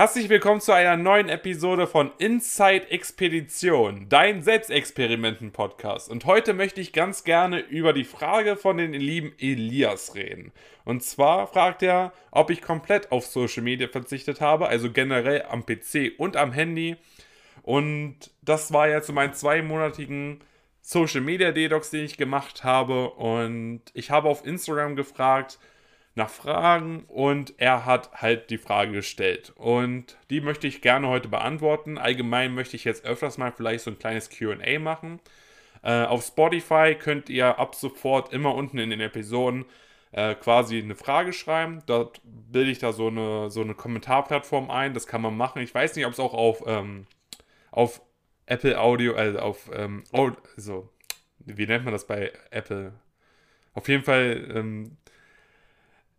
Herzlich willkommen zu einer neuen Episode von Inside Expedition, dein Selbstexperimenten-Podcast. Und heute möchte ich ganz gerne über die Frage von den lieben Elias reden. Und zwar fragt er, ob ich komplett auf Social Media verzichtet habe, also generell am PC und am Handy. Und das war ja zu meinen zweimonatigen Social Media Detox, den ich gemacht habe. Und ich habe auf Instagram gefragt, nach Fragen und er hat halt die Frage gestellt. Und die möchte ich gerne heute beantworten. Allgemein möchte ich jetzt öfters mal vielleicht so ein kleines QA machen. Äh, auf Spotify könnt ihr ab sofort immer unten in den Episoden äh, quasi eine Frage schreiben. Dort bilde ich da so eine, so eine Kommentarplattform ein. Das kann man machen. Ich weiß nicht, ob es auch auf, ähm, auf Apple Audio, also auf, ähm, so, wie nennt man das bei Apple? Auf jeden Fall ähm,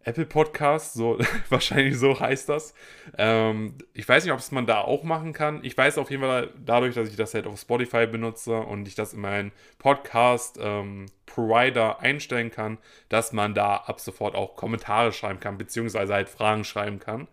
Apple Podcast, so wahrscheinlich so heißt das. Ähm, ich weiß nicht, ob es man da auch machen kann. Ich weiß auf jeden Fall dadurch, dass ich das halt auf Spotify benutze und ich das in meinen Podcast ähm, Provider einstellen kann, dass man da ab sofort auch Kommentare schreiben kann, beziehungsweise halt Fragen schreiben kann.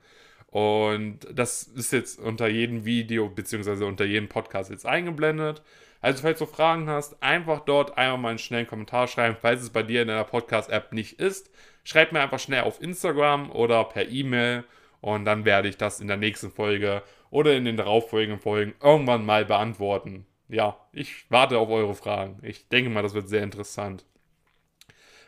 Und das ist jetzt unter jedem Video, beziehungsweise unter jedem Podcast jetzt eingeblendet. Also, falls du Fragen hast, einfach dort einmal mal einen schnellen Kommentar schreiben, falls es bei dir in deiner Podcast-App nicht ist Schreibt mir einfach schnell auf Instagram oder per E-Mail und dann werde ich das in der nächsten Folge oder in den darauffolgenden Folgen irgendwann mal beantworten. Ja, ich warte auf eure Fragen. Ich denke mal, das wird sehr interessant.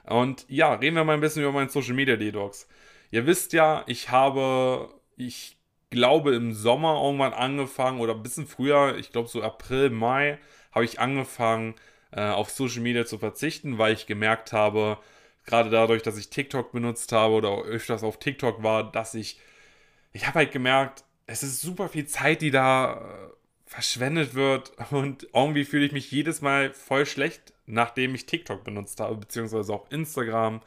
Und ja, reden wir mal ein bisschen über meinen Social Media Detox. Ihr wisst ja, ich habe, ich glaube, im Sommer irgendwann angefangen oder ein bisschen früher, ich glaube so April, Mai, habe ich angefangen, äh, auf Social Media zu verzichten, weil ich gemerkt habe, gerade dadurch, dass ich TikTok benutzt habe oder öfters auf TikTok war, dass ich, ich habe halt gemerkt, es ist super viel Zeit, die da äh, verschwendet wird und irgendwie fühle ich mich jedes Mal voll schlecht, nachdem ich TikTok benutzt habe, beziehungsweise auch Instagram.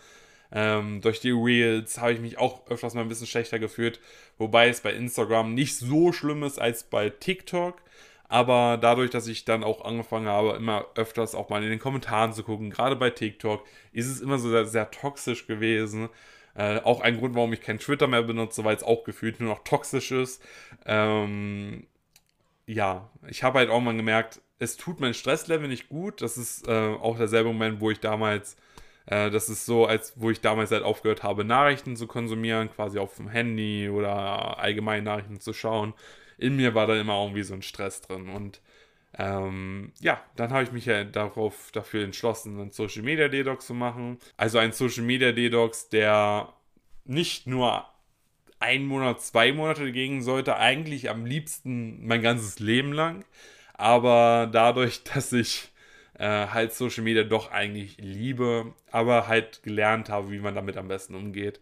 Ähm, durch die Reels habe ich mich auch öfters mal ein bisschen schlechter gefühlt, wobei es bei Instagram nicht so schlimm ist als bei TikTok. Aber dadurch, dass ich dann auch angefangen habe, immer öfters auch mal in den Kommentaren zu gucken, gerade bei TikTok, ist es immer so sehr, sehr toxisch gewesen. Äh, auch ein Grund, warum ich kein Twitter mehr benutze, weil es auch gefühlt nur noch toxisch ist. Ähm, ja, ich habe halt auch mal gemerkt, es tut mein Stresslevel nicht gut. Das ist äh, auch derselbe Moment, wo ich damals, äh, das ist so, als wo ich damals halt aufgehört habe, Nachrichten zu konsumieren, quasi auf dem Handy oder allgemein Nachrichten zu schauen in mir war da immer irgendwie so ein Stress drin. Und ähm, ja, dann habe ich mich ja darauf, dafür entschlossen, einen Social Media Detox zu machen. Also ein Social Media Detox, der nicht nur ein Monat, zwei Monate gehen sollte, eigentlich am liebsten mein ganzes Leben lang. Aber dadurch, dass ich äh, halt Social Media doch eigentlich liebe, aber halt gelernt habe, wie man damit am besten umgeht.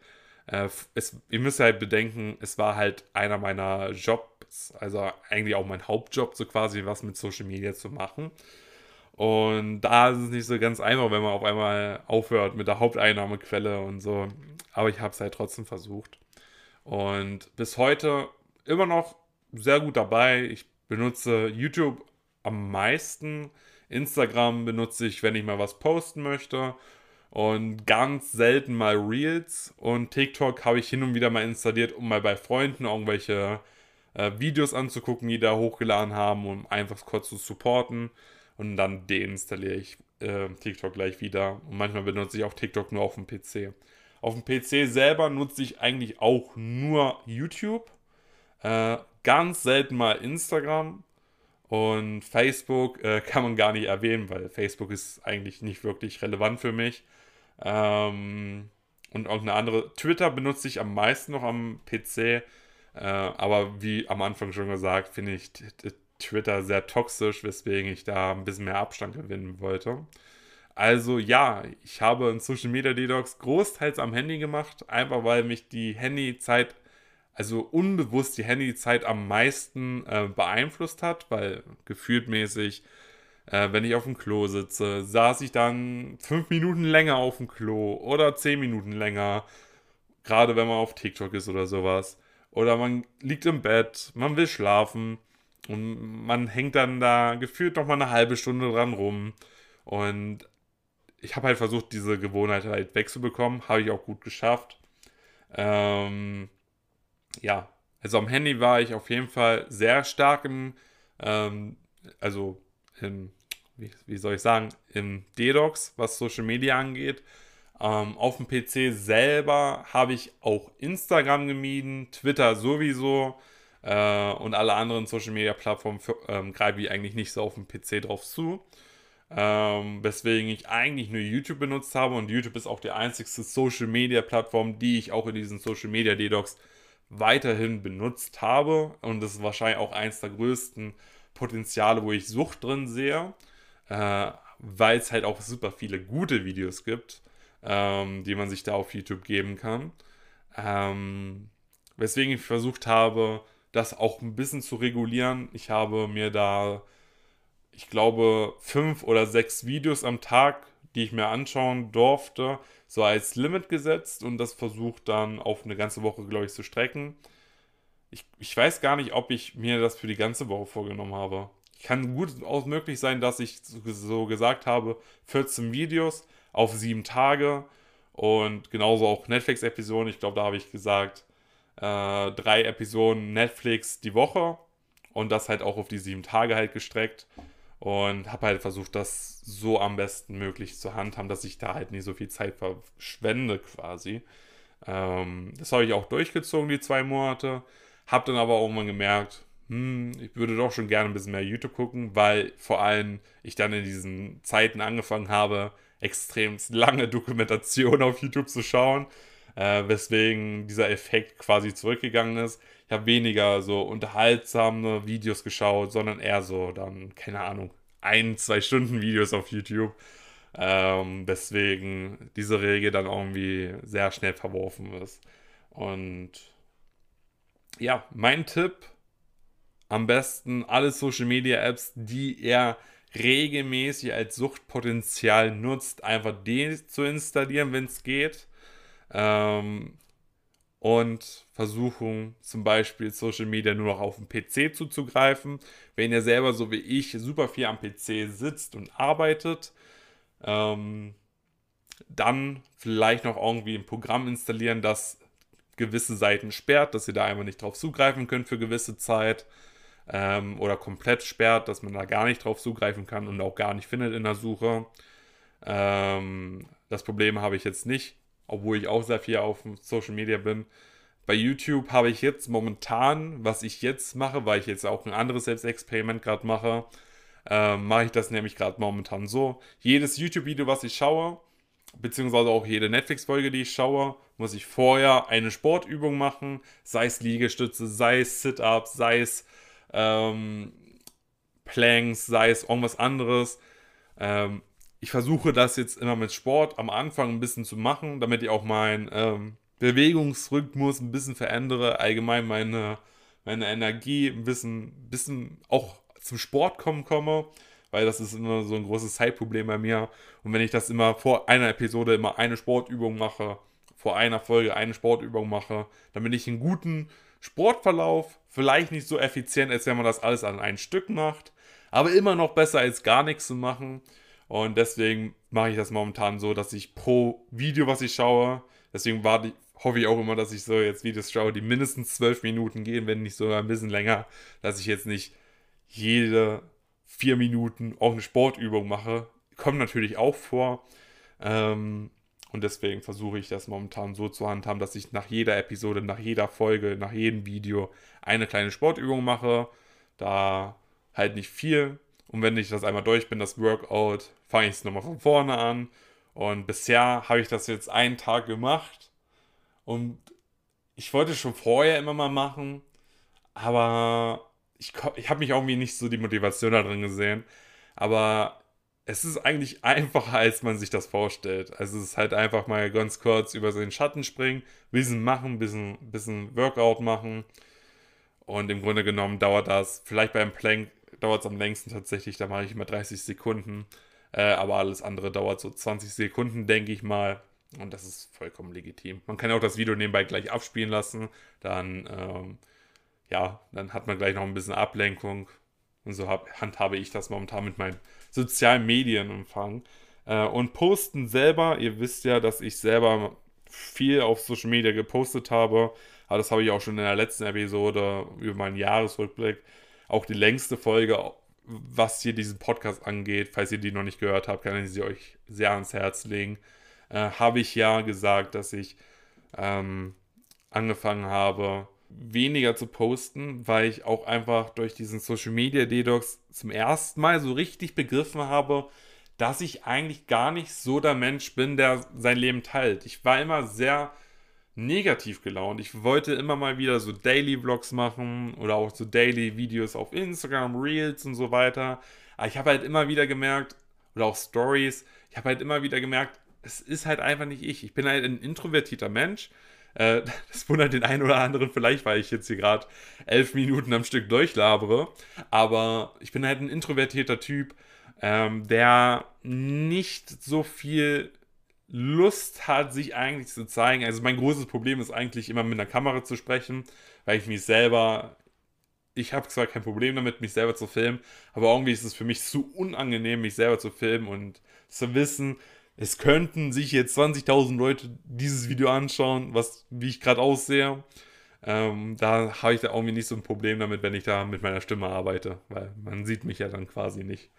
Äh, es, ihr müsst halt bedenken, es war halt einer meiner Job Jobs. Also eigentlich auch mein Hauptjob, so quasi was mit Social Media zu machen. Und da ist es nicht so ganz einfach, wenn man auf einmal aufhört mit der Haupteinnahmequelle und so. Aber ich habe es halt trotzdem versucht. Und bis heute immer noch sehr gut dabei. Ich benutze YouTube am meisten. Instagram benutze ich, wenn ich mal was posten möchte. Und ganz selten mal Reels. Und TikTok habe ich hin und wieder mal installiert, um mal bei Freunden irgendwelche äh, Videos anzugucken, die da hochgeladen haben, um einfach kurz zu supporten. Und dann deinstalliere ich äh, TikTok gleich wieder. Und manchmal benutze ich auch TikTok nur auf dem PC. Auf dem PC selber nutze ich eigentlich auch nur YouTube. Äh, ganz selten mal Instagram. Und Facebook äh, kann man gar nicht erwähnen, weil Facebook ist eigentlich nicht wirklich relevant für mich. Ähm, und auch eine andere. Twitter benutze ich am meisten noch am PC. Äh, aber wie am Anfang schon gesagt, finde ich Twitter sehr toxisch, weswegen ich da ein bisschen mehr Abstand gewinnen wollte. Also ja, ich habe einen Social Media Detox großteils am Handy gemacht, einfach weil mich die Handyzeit, also unbewusst die Handyzeit am meisten äh, beeinflusst hat, weil gefühltmäßig, äh, wenn ich auf dem Klo sitze, saß ich dann fünf Minuten länger auf dem Klo oder zehn Minuten länger, gerade wenn man auf TikTok ist oder sowas. Oder man liegt im Bett, man will schlafen und man hängt dann da gefühlt noch mal eine halbe Stunde dran rum. Und ich habe halt versucht, diese Gewohnheit halt wegzubekommen. Habe ich auch gut geschafft. Ähm, ja, also am Handy war ich auf jeden Fall sehr stark im, ähm, also im, wie, wie, soll ich sagen, im DDoS, was Social Media angeht. Ähm, auf dem PC selber habe ich auch Instagram gemieden, Twitter sowieso äh, und alle anderen Social Media Plattformen ähm, greife ich eigentlich nicht so auf dem PC drauf zu. Ähm, weswegen ich eigentlich nur YouTube benutzt habe und YouTube ist auch die einzigste Social Media Plattform, die ich auch in diesen Social Media DDoS weiterhin benutzt habe. Und das ist wahrscheinlich auch eins der größten Potenziale, wo ich Sucht drin sehe, äh, weil es halt auch super viele gute Videos gibt, ähm, die man sich da auf YouTube geben kann. Ähm, weswegen ich versucht habe, das auch ein bisschen zu regulieren. Ich habe mir da ich glaube, fünf oder sechs Videos am Tag, die ich mir anschauen durfte, so als Limit gesetzt und das versucht dann auf eine ganze Woche, glaube ich, zu strecken. Ich, ich weiß gar nicht, ob ich mir das für die ganze Woche vorgenommen habe. Kann gut auch möglich sein, dass ich so gesagt habe, 14 Videos auf sieben Tage und genauso auch Netflix-Episoden. Ich glaube, da habe ich gesagt, äh, drei Episoden Netflix die Woche und das halt auch auf die sieben Tage halt gestreckt und habe halt versucht, das so am besten möglich zu handhaben, dass ich da halt nicht so viel Zeit verschwende quasi. Ähm, das habe ich auch durchgezogen, die zwei Monate. Habe dann aber irgendwann gemerkt, hm, ich würde doch schon gerne ein bisschen mehr YouTube gucken, weil vor allem ich dann in diesen Zeiten angefangen habe, extrem lange Dokumentation auf YouTube zu schauen, äh, weswegen dieser Effekt quasi zurückgegangen ist ich habe weniger so unterhaltsame Videos geschaut, sondern eher so dann, keine Ahnung, ein, zwei Stunden Videos auf YouTube. Ähm, deswegen diese Regel dann irgendwie sehr schnell verworfen ist. Und ja, mein Tipp, am besten alle Social Media Apps, die er regelmäßig als Suchtpotenzial nutzt, einfach zu installieren, wenn es geht. Ähm, und versuchen zum Beispiel Social Media nur noch auf dem PC zuzugreifen. Wenn ihr selber so wie ich super viel am PC sitzt und arbeitet, ähm, dann vielleicht noch irgendwie ein Programm installieren, das gewisse Seiten sperrt, dass ihr da einfach nicht drauf zugreifen könnt für gewisse Zeit ähm, oder komplett sperrt, dass man da gar nicht drauf zugreifen kann und auch gar nicht findet in der Suche. Ähm, das Problem habe ich jetzt nicht obwohl ich auch sehr viel auf Social Media bin. Bei YouTube habe ich jetzt momentan, was ich jetzt mache, weil ich jetzt auch ein anderes Selbstexperiment gerade mache, äh, mache ich das nämlich gerade momentan so. Jedes YouTube-Video, was ich schaue, beziehungsweise auch jede Netflix-Folge, die ich schaue, muss ich vorher eine Sportübung machen, sei es Liegestütze, sei es Sit-Ups, sei es ähm, Planks, sei es irgendwas anderes. Ähm, ich versuche das jetzt immer mit Sport am Anfang ein bisschen zu machen, damit ich auch meinen ähm, Bewegungsrhythmus ein bisschen verändere, allgemein meine, meine Energie ein bisschen, bisschen auch zum Sport kommen komme, weil das ist immer so ein großes Zeitproblem bei mir. Und wenn ich das immer vor einer Episode immer eine Sportübung mache, vor einer Folge eine Sportübung mache, dann bin ich einen guten Sportverlauf, vielleicht nicht so effizient, als wenn man das alles an ein Stück macht, aber immer noch besser als gar nichts zu machen. Und deswegen mache ich das momentan so, dass ich pro Video, was ich schaue, deswegen warte, hoffe ich auch immer, dass ich so jetzt Videos schaue, die mindestens zwölf Minuten gehen, wenn nicht sogar ein bisschen länger, dass ich jetzt nicht jede vier Minuten auch eine Sportübung mache. Kommt natürlich auch vor. Ähm, und deswegen versuche ich das momentan so zu handhaben, dass ich nach jeder Episode, nach jeder Folge, nach jedem Video eine kleine Sportübung mache. Da halt nicht viel, und wenn ich das einmal durch bin, das Workout, fange ich es nochmal von vorne an. Und bisher habe ich das jetzt einen Tag gemacht. Und ich wollte schon vorher immer mal machen, aber ich, ich habe mich irgendwie nicht so die Motivation da drin gesehen. Aber es ist eigentlich einfacher, als man sich das vorstellt. Also es ist halt einfach mal ganz kurz über den Schatten springen, bisschen machen, bisschen, bisschen Workout machen. Und im Grunde genommen dauert das vielleicht beim Plank dauert es am längsten tatsächlich, da mache ich immer 30 Sekunden. Äh, aber alles andere dauert so 20 Sekunden, denke ich mal. Und das ist vollkommen legitim. Man kann auch das Video nebenbei gleich abspielen lassen. Dann, ähm, ja, dann hat man gleich noch ein bisschen Ablenkung. Und so hab, handhabe ich das momentan mit meinem sozialen Medienumfang. Äh, und posten selber, ihr wisst ja, dass ich selber viel auf Social Media gepostet habe, Aber das habe ich auch schon in der letzten Episode über meinen Jahresrückblick. Auch die längste Folge, was hier diesen Podcast angeht, falls ihr die noch nicht gehört habt, kann ich sie euch sehr ans Herz legen. Äh, habe ich ja gesagt, dass ich ähm, angefangen habe, weniger zu posten, weil ich auch einfach durch diesen Social Media Detox zum ersten Mal so richtig begriffen habe, dass ich eigentlich gar nicht so der Mensch bin, der sein Leben teilt. Ich war immer sehr negativ gelaunt. Ich wollte immer mal wieder so Daily Vlogs machen oder auch so Daily Videos auf Instagram, Reels und so weiter. Aber ich habe halt immer wieder gemerkt, oder auch Stories, ich habe halt immer wieder gemerkt, es ist halt einfach nicht ich. Ich bin halt ein introvertierter Mensch äh, das wundert den einen oder anderen vielleicht, weil ich jetzt hier gerade elf Minuten am Stück durchlabere. Aber ich bin halt ein introvertierter Typ, ähm, der nicht so viel Lust hat, sich eigentlich zu zeigen. Also mein großes Problem ist eigentlich immer mit einer Kamera zu sprechen, weil ich mich selber ich habe zwar kein Problem damit, mich selber zu filmen, aber irgendwie ist es für mich zu unangenehm, mich selber zu filmen und zu wissen, es könnten sich jetzt 20.000 Leute dieses Video anschauen, was, wie ich gerade aussehe. Ähm, da habe ich da irgendwie nicht so ein Problem damit, wenn ich da mit meiner Stimme arbeite, weil man sieht mich ja dann quasi nicht.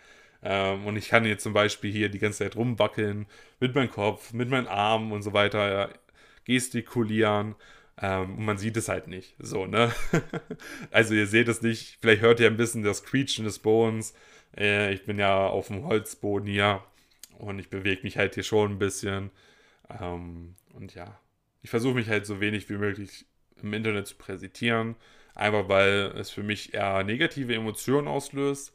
Ähm, und ich kann jetzt zum Beispiel hier die ganze Zeit rumwackeln mit meinem Kopf, mit meinen Armen und so weiter, ja, gestikulieren. Ähm, und man sieht es halt nicht. So, ne? also ihr seht es nicht. Vielleicht hört ihr ein bisschen das Quietschen des Bodens. Äh, ich bin ja auf dem Holzboden hier. Und ich bewege mich halt hier schon ein bisschen. Ähm, und ja, ich versuche mich halt so wenig wie möglich im Internet zu präsentieren. Einfach weil es für mich eher negative Emotionen auslöst.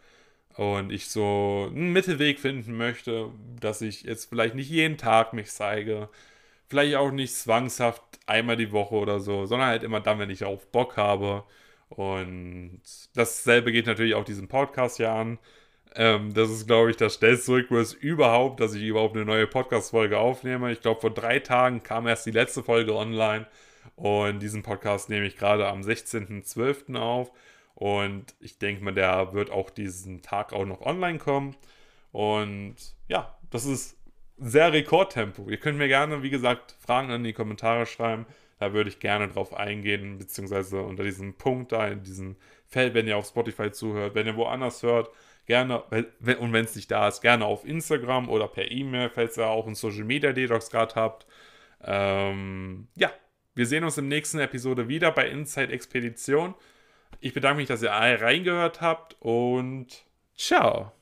Und ich so einen Mittelweg finden möchte, dass ich jetzt vielleicht nicht jeden Tag mich zeige. Vielleicht auch nicht zwangshaft einmal die Woche oder so, sondern halt immer dann, wenn ich auf Bock habe. Und dasselbe geht natürlich auch diesem Podcast ja an. Ähm, das ist, glaube ich, das schnellste Rückwurst überhaupt, dass ich überhaupt eine neue Podcast-Folge aufnehme. Ich glaube, vor drei Tagen kam erst die letzte Folge online. Und diesen Podcast nehme ich gerade am 16.12. auf. Und ich denke mal, der wird auch diesen Tag auch noch online kommen. Und ja, das ist sehr Rekordtempo. Ihr könnt mir gerne, wie gesagt, Fragen in die Kommentare schreiben. Da würde ich gerne drauf eingehen, beziehungsweise unter diesem Punkt da, in diesem Feld, wenn ihr auf Spotify zuhört, wenn ihr woanders hört, gerne, und wenn es nicht da ist, gerne auf Instagram oder per E-Mail, falls ihr auch einen Social Media Detox gerade habt. Ähm, ja, wir sehen uns im nächsten Episode wieder bei Inside Expedition. Ich bedanke mich, dass ihr alle reingehört habt und ciao.